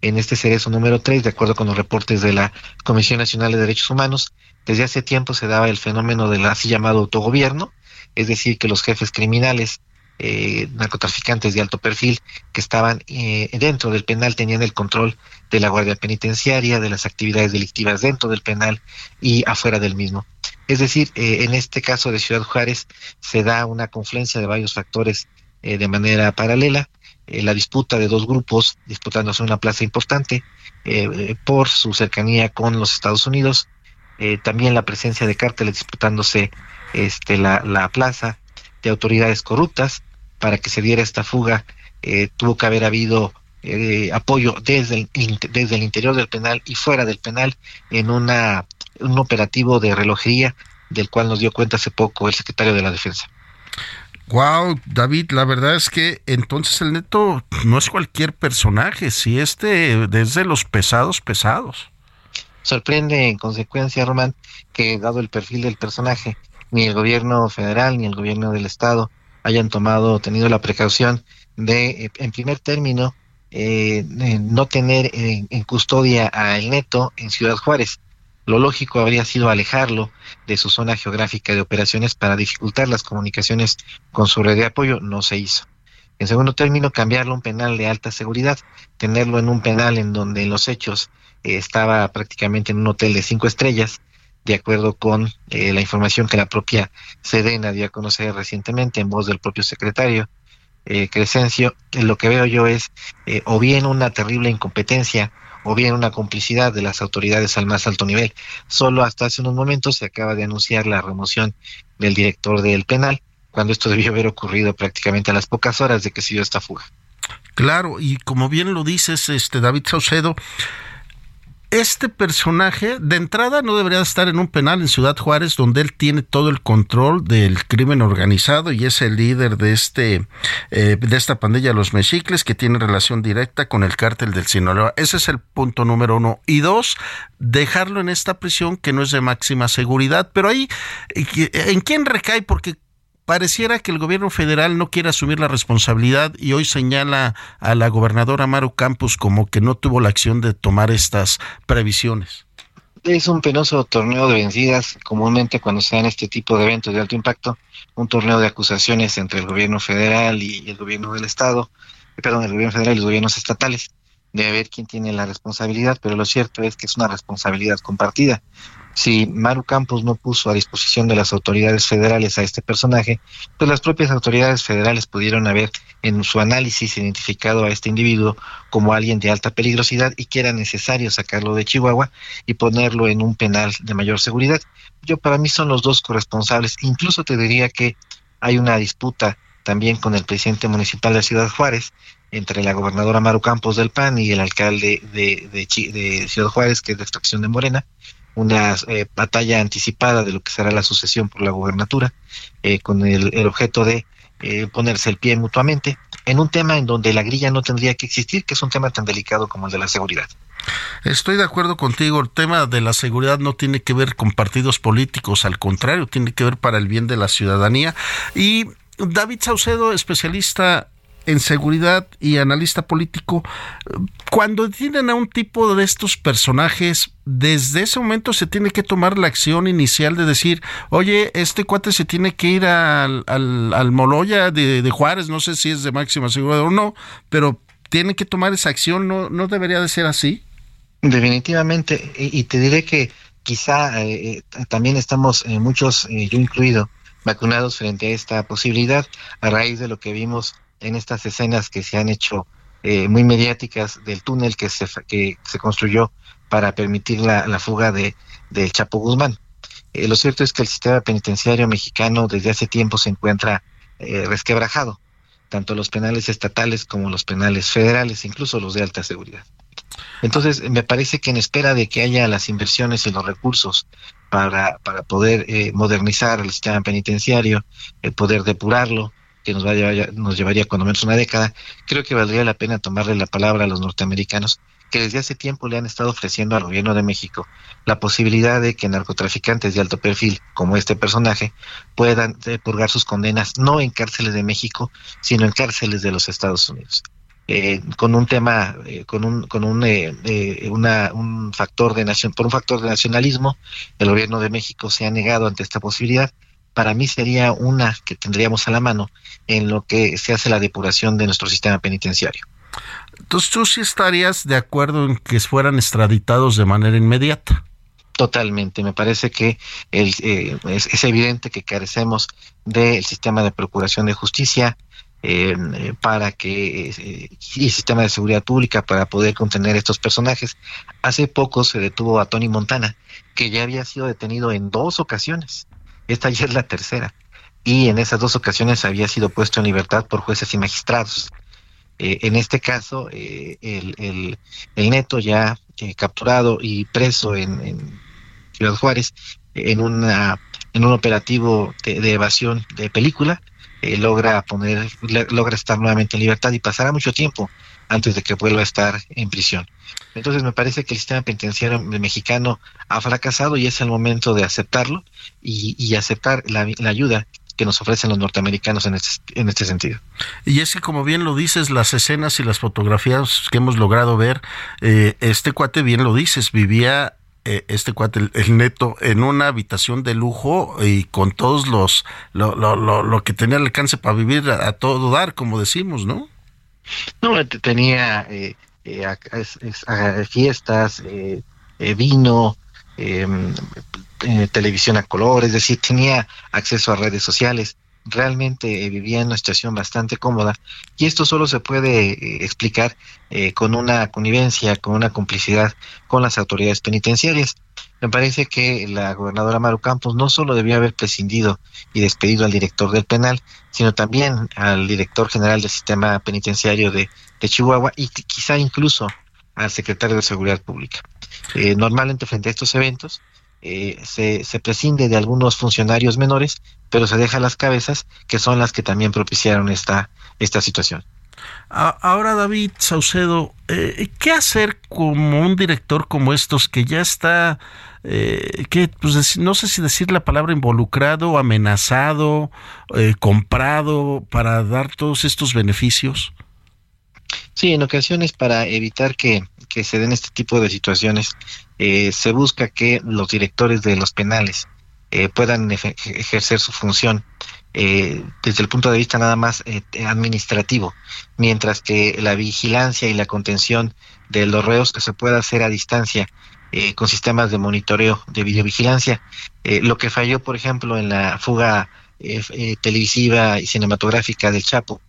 En este cerezo número 3, de acuerdo con los reportes de la Comisión Nacional de Derechos Humanos, desde hace tiempo se daba el fenómeno del así llamado autogobierno, es decir, que los jefes criminales eh, narcotraficantes de alto perfil que estaban eh, dentro del penal tenían el control de la guardia penitenciaria, de las actividades delictivas dentro del penal y afuera del mismo. Es decir, eh, en este caso de Ciudad Juárez se da una confluencia de varios factores de manera paralela. la disputa de dos grupos disputándose una plaza importante por su cercanía con los Estados Unidos. también la presencia de cárteles disputándose este, la, la plaza de autoridades corruptas para que se diera esta fuga eh, tuvo que haber habido eh, apoyo desde el, desde el interior del penal y fuera del penal en una, un operativo de relojería del cual nos dio cuenta hace poco el secretario de la Defensa. Wow, David, la verdad es que entonces el neto no es cualquier personaje, si este desde los pesados pesados. Sorprende en consecuencia, Román, que dado el perfil del personaje, ni el gobierno federal ni el gobierno del estado hayan tomado, tenido la precaución de, eh, en primer término, eh, no tener en, custodia a el neto en Ciudad Juárez. Lo lógico habría sido alejarlo de su zona geográfica de operaciones para dificultar las comunicaciones con su red de apoyo. No se hizo. En segundo término, cambiarlo a un penal de alta seguridad, tenerlo en un penal en donde en los hechos eh, estaba prácticamente en un hotel de cinco estrellas, de acuerdo con eh, la información que la propia Sedena dio a conocer recientemente en voz del propio secretario eh, Crescencio, lo que veo yo es eh, o bien una terrible incompetencia o bien una complicidad de las autoridades al más alto nivel. Solo hasta hace unos momentos se acaba de anunciar la remoción del director del penal, cuando esto debió haber ocurrido prácticamente a las pocas horas de que se dio esta fuga. Claro, y como bien lo dices, este David Saucedo, este personaje de entrada no debería estar en un penal en Ciudad Juárez donde él tiene todo el control del crimen organizado y es el líder de este eh, de esta pandilla los mexicles que tiene relación directa con el cártel del Sinaloa. Ese es el punto número uno. Y dos, dejarlo en esta prisión que no es de máxima seguridad. Pero ahí, ¿en quién recae? Porque pareciera que el gobierno federal no quiere asumir la responsabilidad y hoy señala a la gobernadora Maru Campos como que no tuvo la acción de tomar estas previsiones. Es un penoso torneo de vencidas, comúnmente cuando se dan este tipo de eventos de alto impacto, un torneo de acusaciones entre el gobierno federal y el gobierno del estado, perdón, el gobierno federal y los gobiernos estatales, de ver quién tiene la responsabilidad, pero lo cierto es que es una responsabilidad compartida si Maru Campos no puso a disposición de las autoridades federales a este personaje, pues las propias autoridades federales pudieron haber en su análisis identificado a este individuo como alguien de alta peligrosidad y que era necesario sacarlo de Chihuahua y ponerlo en un penal de mayor seguridad. Yo para mí son los dos corresponsables, incluso te diría que hay una disputa también con el presidente municipal de Ciudad Juárez, entre la gobernadora Maru Campos del PAN y el alcalde de, de Ciudad Juárez, que es de extracción de Morena, una eh, batalla anticipada de lo que será la sucesión por la gobernatura, eh, con el, objeto de eh, ponerse el pie mutuamente en un tema en donde la grilla no tendría que existir, que es un tema tan delicado como el de la seguridad. Estoy de acuerdo contigo, el tema de la seguridad no tiene que ver con partidos políticos, al contrario, tiene que ver para el bien de la ciudadanía. Y David Saucedo, especialista en seguridad y analista político, cuando tienen a un tipo de estos personajes, desde ese momento se tiene que tomar la acción inicial de decir, oye, este cuate se tiene que ir al, al, Moloya de, Juárez, no sé si es de máxima seguridad o no, pero tiene que tomar esa acción, ¿no, no debería de ser así? Definitivamente, y, te diré que quizá eh, eh, también estamos eh, muchos, yo incluido, vacunados frente a esta posibilidad a raíz de lo que vimos en estas escenas que se han hecho muy mediáticas del túnel que se, que se construyó para permitir la, fuga de, Chapo Guzmán. lo cierto es que el sistema penitenciario mexicano desde hace tiempo se encuentra resquebrajado, tanto los penales estatales como los penales federales, incluso los de alta seguridad. Entonces, me parece que en espera de que haya las inversiones y los recursos para, para poder eh, modernizar el sistema penitenciario, el poder depurarlo, que nos, vaya, nos llevaría cuando menos una década, creo que valdría la pena tomarle la palabra a los norteamericanos que desde hace tiempo le han estado ofreciendo al gobierno de México la posibilidad de que narcotraficantes de alto perfil, como este personaje, puedan eh, purgar sus condenas no en cárceles de México, sino en cárceles de los Estados Unidos. Eh, con un tema, eh, con un, con un, eh, una, un factor de nación, por un factor de nacionalismo, el gobierno de México se ha negado ante esta posibilidad. Para mí sería una que tendríamos a la mano en lo que se hace la depuración de nuestro sistema penitenciario. Entonces, ¿tú sí estarías de acuerdo en que fueran extraditados de manera inmediata? Totalmente, me parece que el, es, evidente que carecemos del sistema de procuración de justicia, eh, para que eh, y sistema de seguridad pública para poder contener estos personajes. Hace poco se detuvo a Tony Montana, que ya había sido detenido en dos ocasiones. Esta ya es la tercera. Y en esas dos ocasiones había sido puesto en libertad por jueces y magistrados. Eh, en este caso, el, el, el, neto ya capturado y preso en, en, Ciudad Juárez en, una, en un operativo de evasión de película, eh, logra poner, logra estar nuevamente en libertad y pasará mucho tiempo antes de que vuelva a estar en prisión. Entonces me parece que el sistema penitenciario mexicano ha fracasado y es el momento de aceptarlo y, aceptar la, ayuda que nos ofrecen los norteamericanos en este, en este sentido. Y es que como bien lo dices, las escenas y las fotografías que hemos logrado ver, eh, este cuate bien lo dices, vivía eh, este cuate, el, neto, en una habitación de lujo y con todos los, lo, lo, lo, que tenía alcance para vivir a, todo dar, como decimos, ¿no? No, tenía eh, eh, fiestas, vino, em, televisión a color, es decir, tenía acceso a redes sociales realmente vivía en una situación bastante cómoda y esto solo se puede eh, explicar eh, con una connivencia, con una complicidad con las autoridades penitenciarias. Me parece que la gobernadora Maru Campos no solo debió haber prescindido y despedido al director del penal, sino también al director general del sistema penitenciario de, Chihuahua y quizá incluso al secretario de Seguridad Pública. Eh, normalmente frente a estos eventos, eh, se, se, prescinde de algunos funcionarios menores, pero se deja las cabezas que son las que también propiciaron esta, esta situación. Ahora, David Saucedo, eh, ¿qué hacer como un director como estos que ya está, eh, que pues, no sé si decir la palabra involucrado, amenazado, comprado para dar todos estos beneficios? Sí, en ocasiones para evitar que, que se den este tipo de situaciones, eh, se busca que los directores de los penales eh, puedan ejercer su función eh, desde el punto de vista nada más administrativo, mientras que la vigilancia y la contención de los reos se pueda hacer a distancia con sistemas de monitoreo de videovigilancia. lo que falló, por ejemplo, en la fuga televisiva y cinematográfica del Chapo,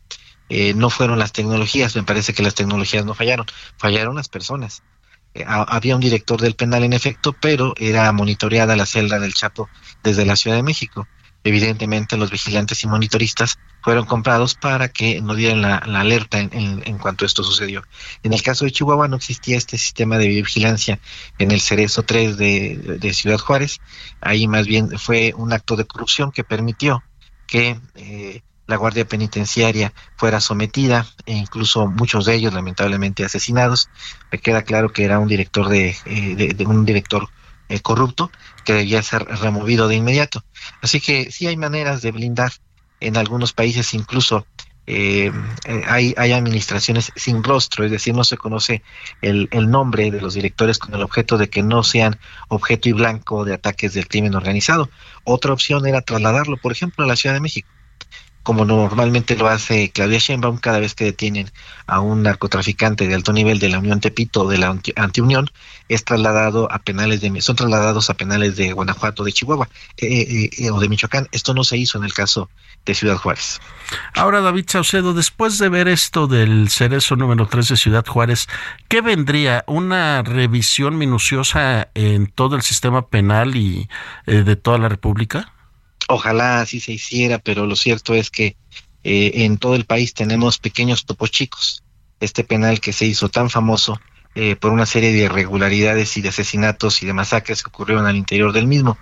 no fueron las tecnologías, me parece que las tecnologías no fallaron, fallaron las personas. Eh, había un director del penal en efecto, pero era monitoreada la celda del Chapo desde la Ciudad de México. Evidentemente los vigilantes y monitoristas fueron comprados para que no dieran la, alerta en, cuanto esto sucedió. En el caso de Chihuahua no existía este sistema de vigilancia en el Cerezo 3 de, Ciudad Juárez. Ahí más bien fue un acto de corrupción que permitió que eh, la Guardia Penitenciaria fuera sometida e incluso muchos de ellos lamentablemente asesinados. Me queda claro que era un director de, eh, un director eh, corrupto que debía ser removido de inmediato. Así que sí hay maneras de blindar en algunos países incluso eh, hay, hay administraciones sin rostro, es decir, no se conoce el, nombre de los directores con el objeto de que no sean objeto y blanco de ataques del crimen organizado. Otra opción era trasladarlo, por ejemplo, a la Ciudad de México como normalmente lo hace Claudia Sheinbaum cada vez que detienen a un narcotraficante de alto nivel de la Unión Tepito o de la Antiunión, es trasladado a penales de son trasladados a penales de Guanajuato, de Chihuahua eh, eh, eh, o de Michoacán. Esto no se hizo en el caso de Ciudad Juárez. Ahora, David Saucedo, después de ver esto del cerezo número 3 de Ciudad Juárez, ¿qué vendría? ¿Una revisión minuciosa en todo el sistema penal y de toda la República? Ojalá así se hiciera, pero lo cierto es que eh, en todo el país tenemos pequeños topos chicos. Este penal que se hizo tan famoso eh, por una serie de irregularidades y de asesinatos y de masacres que ocurrieron al interior del mismo.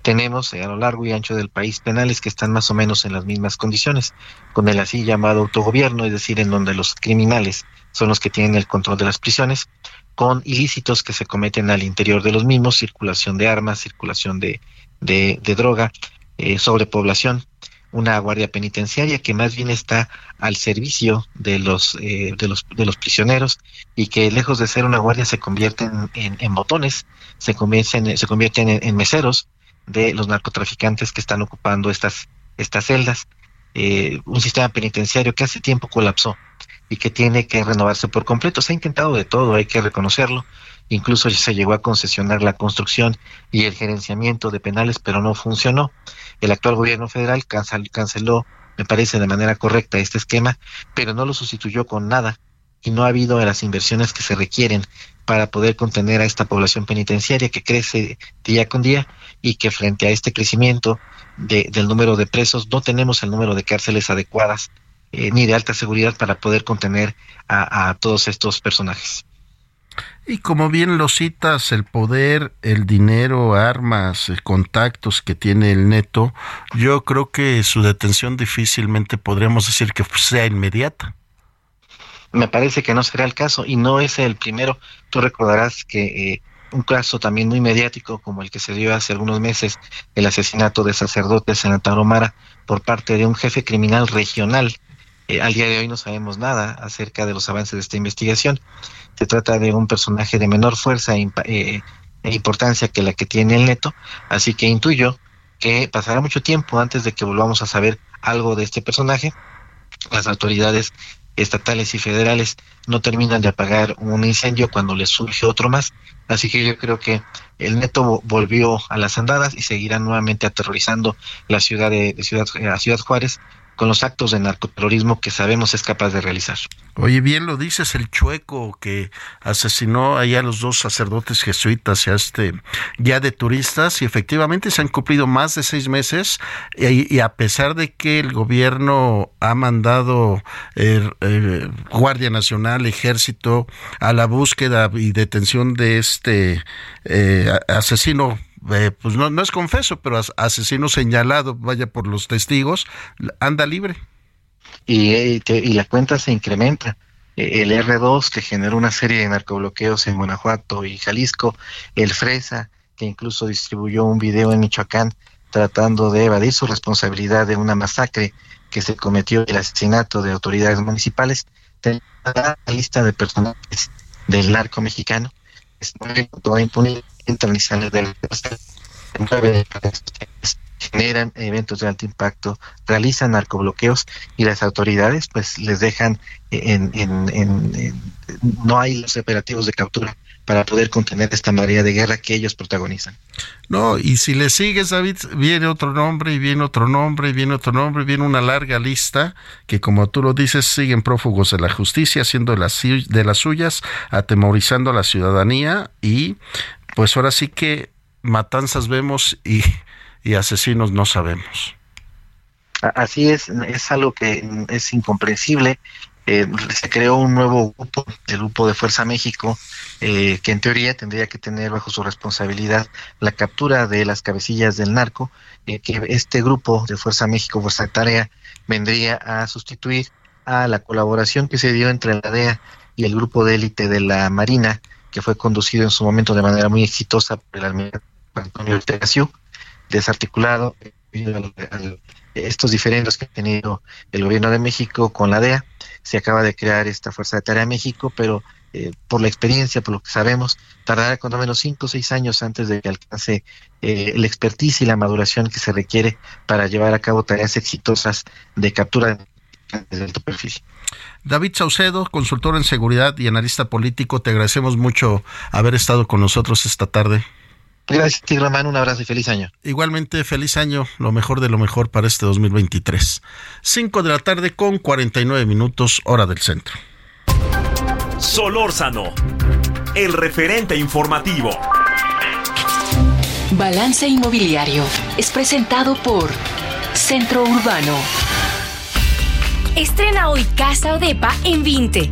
Tenemos eh, a lo largo y ancho del país penales que están más o menos en las mismas condiciones, con el así llamado autogobierno, es decir, en donde los criminales son los que tienen el control de las prisiones, con ilícitos que se cometen al interior de los mismos, circulación de armas, circulación de, de, de droga, eh, sobrepoblación, una guardia penitenciaria que más bien está al servicio de los, eh, de los, de los prisioneros y que lejos de ser una guardia se convierten en, en botones, se convierten, se convierten en, meseros de los narcotraficantes que están ocupando estas, estas celdas. Eh, un sistema penitenciario que hace tiempo colapsó y que tiene que renovarse por completo. Se ha intentado de todo, hay que reconocerlo. Incluso se llegó a concesionar la construcción y el gerenciamiento de penales, pero no funcionó. El actual gobierno federal canceló, me parece, de manera correcta este esquema, pero no lo sustituyó con nada y no ha habido las inversiones que se requieren para poder contener a esta población penitenciaria que crece día con día y que frente a este crecimiento del número de presos no tenemos el número de cárceles adecuadas eh, ni de alta seguridad para poder contener a todos estos personajes. Y como bien lo citas, el poder, el dinero, armas, contactos que tiene el neto, yo creo que su detención difícilmente podríamos decir que sea inmediata. Me parece que no será el caso y no es el primero. Tú recordarás que eh, un caso también muy mediático como el que se dio hace algunos meses, el asesinato de sacerdotes en Taromara por parte de un jefe criminal regional. Eh, al día de hoy no sabemos nada acerca de los avances de esta investigación se trata de un personaje de menor fuerza e, eh, e, importancia que la que tiene el neto, así que intuyo que pasará mucho tiempo antes de que volvamos a saber algo de este personaje. Las autoridades estatales y federales no terminan de apagar un incendio cuando les surge otro más. Así que yo creo que el neto volvió a las andadas y seguirá nuevamente aterrorizando la ciudad de, de ciudad, a Ciudad Juárez con los actos de narcoterrorismo que sabemos es capaz de realizar. Oye, bien lo dices, el chueco que asesinó allá a los dos sacerdotes jesuitas y a este ya de turistas, y efectivamente se han cumplido más de seis meses, y, a pesar de que el gobierno ha mandado eh, eh, Guardia Nacional, Ejército, a la búsqueda y detención de este eh, asesino eh, pues no, no es confeso, pero asesino señalado, vaya por los testigos, anda libre. Y, eh, y la cuenta se incrementa. Eh, el R2, que generó una serie de narcobloqueos en Guanajuato y Jalisco, el Fresa, que incluso distribuyó un video en Michoacán tratando de evadir su responsabilidad de una masacre que se cometió el asesinato de autoridades municipales, la lista de personajes del narco mexicano toda impunidad y salen del generan eventos de alto impacto, realizan narcobloqueos y las autoridades pues les dejan en, en, en, no hay los operativos de captura para poder contener esta marea de guerra que ellos protagonizan. No, y si le sigues, David, viene otro nombre y viene otro nombre y viene otro nombre, viene una larga lista que, como tú lo dices, siguen prófugos de la justicia, haciendo de las, de las suyas, atemorizando a la ciudadanía y pues ahora sí que matanzas vemos y, y asesinos no sabemos. Así es, es algo que es incomprensible eh, se creó un nuevo grupo, el Grupo de Fuerza México, eh, que en teoría tendría que tener bajo su responsabilidad la captura de las cabecillas del narco, eh, que este grupo de Fuerza México, Fuerza Tarea, vendría a sustituir a la colaboración que se dio entre la DEA y el grupo de élite de la Marina, que fue conducido en su momento de manera muy exitosa por el almirante Antonio Ortega desarticulado al estos diferendos que ha tenido el gobierno de México con la DEA. Se acaba de crear esta Fuerza de Tarea México, pero eh, por la experiencia, por lo que sabemos, tardará cuando menos cinco o seis años antes de que alcance eh, la expertise y la maduración que se requiere para llevar a cabo tareas exitosas de captura de alto perfil. David Saucedo, consultor en seguridad y analista político, te agradecemos mucho haber estado con nosotros esta tarde. Gracias, Román. Un abrazo y feliz año. Igualmente, feliz año. Lo mejor de lo mejor para este 2023. 5 de la tarde con 49 minutos, hora del centro. Solórzano, el referente informativo. Balance Inmobiliario es presentado por Centro Urbano. Estrena hoy Casa Odepa en 20.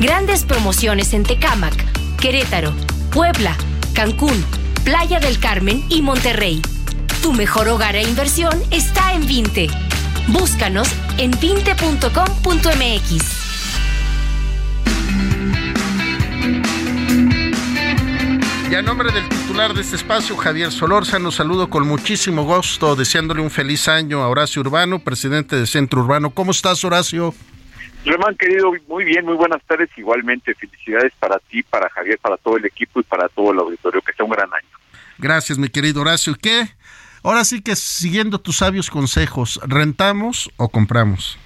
Grandes promociones en Tecámac, Querétaro, Puebla, Cancún, Playa del Carmen y Monterrey. Tu mejor hogar e inversión está en 20. Búscanos en 20.com.mx. Y a nombre del titular de este espacio, Javier Solórzano, saludo con muchísimo gusto, deseándole un feliz año a Horacio Urbano, presidente de Centro Urbano. ¿Cómo estás, Horacio? Román, querido, muy bien, muy buenas tardes. Igualmente, felicidades para ti, para Javier, para todo el equipo y para todo el auditorio. Que sea un gran año. Gracias, mi querido Horacio. ¿Qué? Ahora sí que siguiendo tus sabios consejos, ¿rentamos o compramos?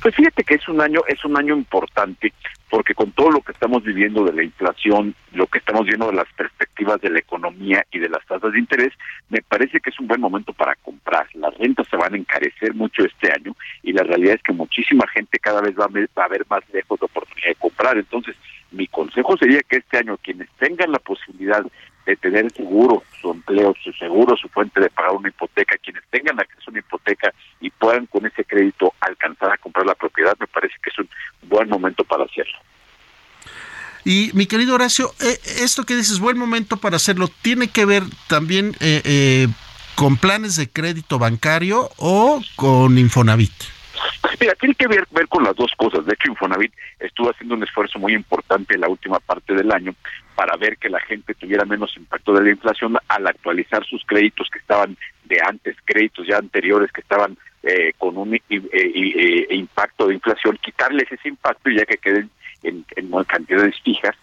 Pues fíjate que es un año, es un año importante porque con todo lo que estamos viviendo de la inflación, lo que estamos viendo de las perspectivas de la economía y de las tasas de interés, me parece que es un buen momento para comprar. Las rentas se van a encarecer mucho este año y la realidad es que muchísima gente cada vez va a ver, más lejos la oportunidad de comprar. Entonces, mi consejo sería que este año quienes tengan la posibilidad de tener seguro su empleo, su seguro, su fuente de pagar una hipoteca, quienes tengan acceso a una hipoteca y puedan con ese crédito alcanzar a comprar la propiedad, me parece que es un buen momento para hacerlo. Y mi querido Horacio, eh, esto que dices, buen momento para hacerlo, ¿tiene que ver también eh, eh, con planes de crédito bancario o con Infonavit? Mira, tiene que ver, ver con las dos cosas. De hecho, Infonavit estuvo haciendo un esfuerzo muy importante en la última parte del año para ver que la gente tuviera menos impacto de la inflación al actualizar sus créditos que estaban de antes, créditos ya anteriores que estaban eh, con un eh, impacto de inflación, quitarles ese impacto y ya que queden en, en cantidades fijas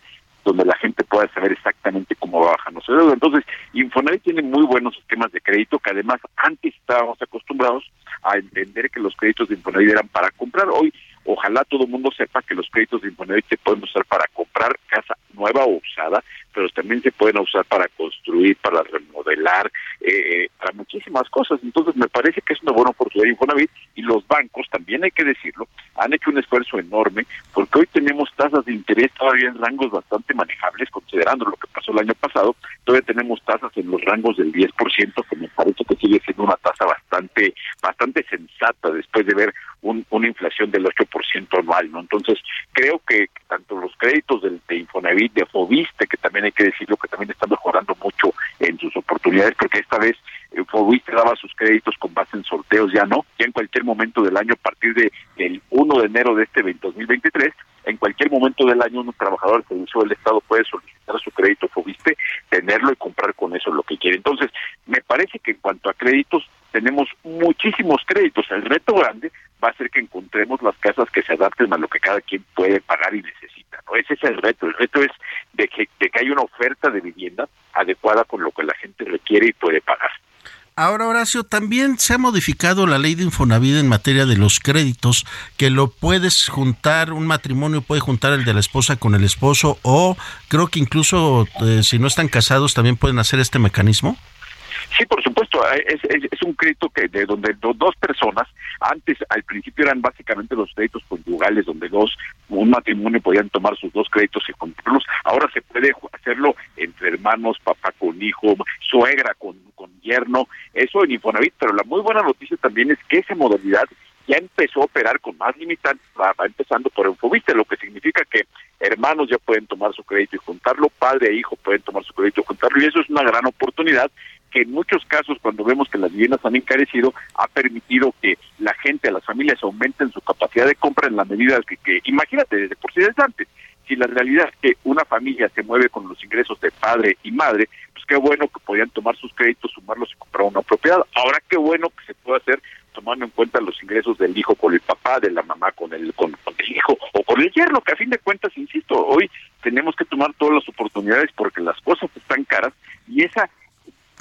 donde la gente pueda saber exactamente cómo va bajando su deuda. Entonces, Infonavit tiene muy buenos sistemas de crédito que además antes estábamos acostumbrados a entender que los créditos de Infonavit eran para comprar. Hoy, ojalá todo el mundo sepa que los créditos de Infonavit se pueden usar para comprar casa nueva o usada, pero también se pueden usar para construir, para remodelar, eh, para muchísimas cosas. Entonces me parece que es una buena oportunidad Infonavit y los bancos, también hay que decirlo, han hecho un esfuerzo enorme porque hoy tenemos tasas de interés todavía en rangos bastante manejables, considerando lo que pasó el año pasado, todavía tenemos tasas en los rangos del 10%, que me parece que sigue siendo una tasa bastante bastante sensata después de ver una inflación del 8% anual, ¿no? Entonces, creo que tanto los créditos del, de Infonavit, de Fobiste, que también hay que decirlo, que también están mejorando mucho en sus oportunidades, porque esta vez Fobiste daba sus créditos con base en sorteos, ya no, ya en cualquier momento del año, a partir de el 1 de enero de este 2023, en cualquier momento del año un trabajador del servicio del Estado puede solicitar su crédito Fobiste, tenerlo y comprar con eso lo que quiere. Entonces, me parece que en cuanto a créditos, tenemos muchísimos créditos. El reto grande va a ser que encontremos las casas que se adapten a lo que cada quien puede pagar y necesita. ¿no? Ese es el reto. El reto es de que, de que haya una oferta de vivienda adecuada con lo que la gente requiere y puede pagar. Ahora, Horacio, también se ha modificado la ley de Infonavit en materia de los créditos, que lo puedes juntar, un matrimonio puede juntar el de la esposa con el esposo, o creo que incluso eh, si no están casados también pueden hacer este mecanismo. Sí, por supuesto, eh, es, un crédito que de donde dos personas, antes al principio eran básicamente los créditos conyugales, donde dos, un matrimonio podían tomar sus dos créditos y comprarlos, ahora se puede hacerlo entre hermanos, papá con hijo, suegra con, con yerno, eso en Infonavit, pero la muy buena noticia también es que esa modalidad ya empezó a operar con más limitantes, va, empezando por Infoviste, lo que significa que hermanos ya pueden tomar su crédito y juntarlo, padre e hijo pueden tomar su crédito y juntarlo, y eso es una gran oportunidad que en muchos casos, cuando vemos que las viviendas han encarecido, ha permitido que la gente, las familias aumenten su capacidad de compra en la medida que, que imagínate, desde por sí desde antes, si la realidad es que una familia se mueve con los ingresos de padre y madre, pues qué bueno que podían tomar sus créditos, sumarlos y comprar una propiedad. Ahora qué bueno que se puede hacer tomando en cuenta los ingresos del hijo con el papá, de la mamá con el, con, el hijo o con el yerno, que a fin de cuentas, insisto, hoy tenemos que tomar todas las oportunidades porque las cosas están caras y esa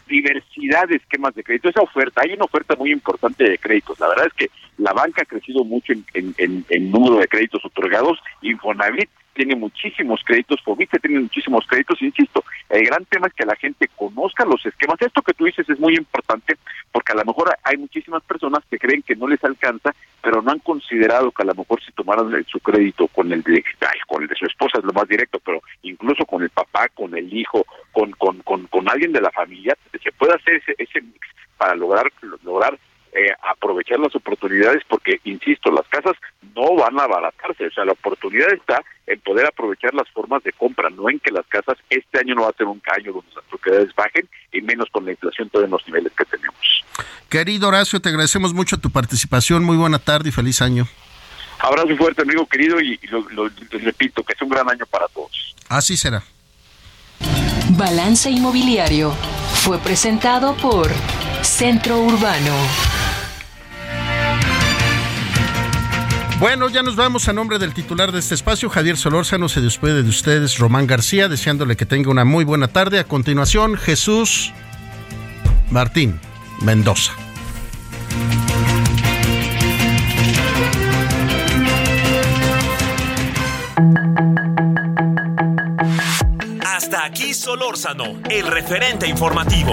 diversidad de esquemas de crédito, esa oferta, hay una oferta muy importante de créditos. La verdad es que la banca ha crecido mucho en, número de créditos otorgados. Infonavit tiene muchísimos créditos, Fobite tiene muchísimos créditos, insisto, el gran tema es que la gente conozca los esquemas. Esto que tú dices es muy importante porque a lo mejor hay muchísimas personas que creen que no les alcanza, pero no han considerado que a lo mejor si tomaran su crédito con el de, con el de su esposa es lo más directo, pero incluso con el papá, con el hijo, con, con, con, con alguien de la familia, se puede hacer ese, ese mix para lograr lograr eh, aprovechar las oportunidades porque, insisto, las casas no van a abaratarse, o sea, la oportunidad está en poder aprovechar las formas de compra, no en que las casas este año no va a tener un caño donde las propiedades bajen y menos con la inflación todos los niveles que tenemos. Querido Horacio, te agradecemos mucho tu participación, muy buena tarde y feliz año. Abrazo fuerte, amigo querido, y, lo, repito, que es un gran año para todos. Así será. Balance Inmobiliario fue presentado por Centro Urbano. Bueno, ya nos vamos a nombre del titular de este espacio, Javier Solórzano, se despide de ustedes, Román García, deseándole que tenga una muy buena tarde. A continuación, Jesús Martín Mendoza. Hasta aquí Solórzano, el referente informativo.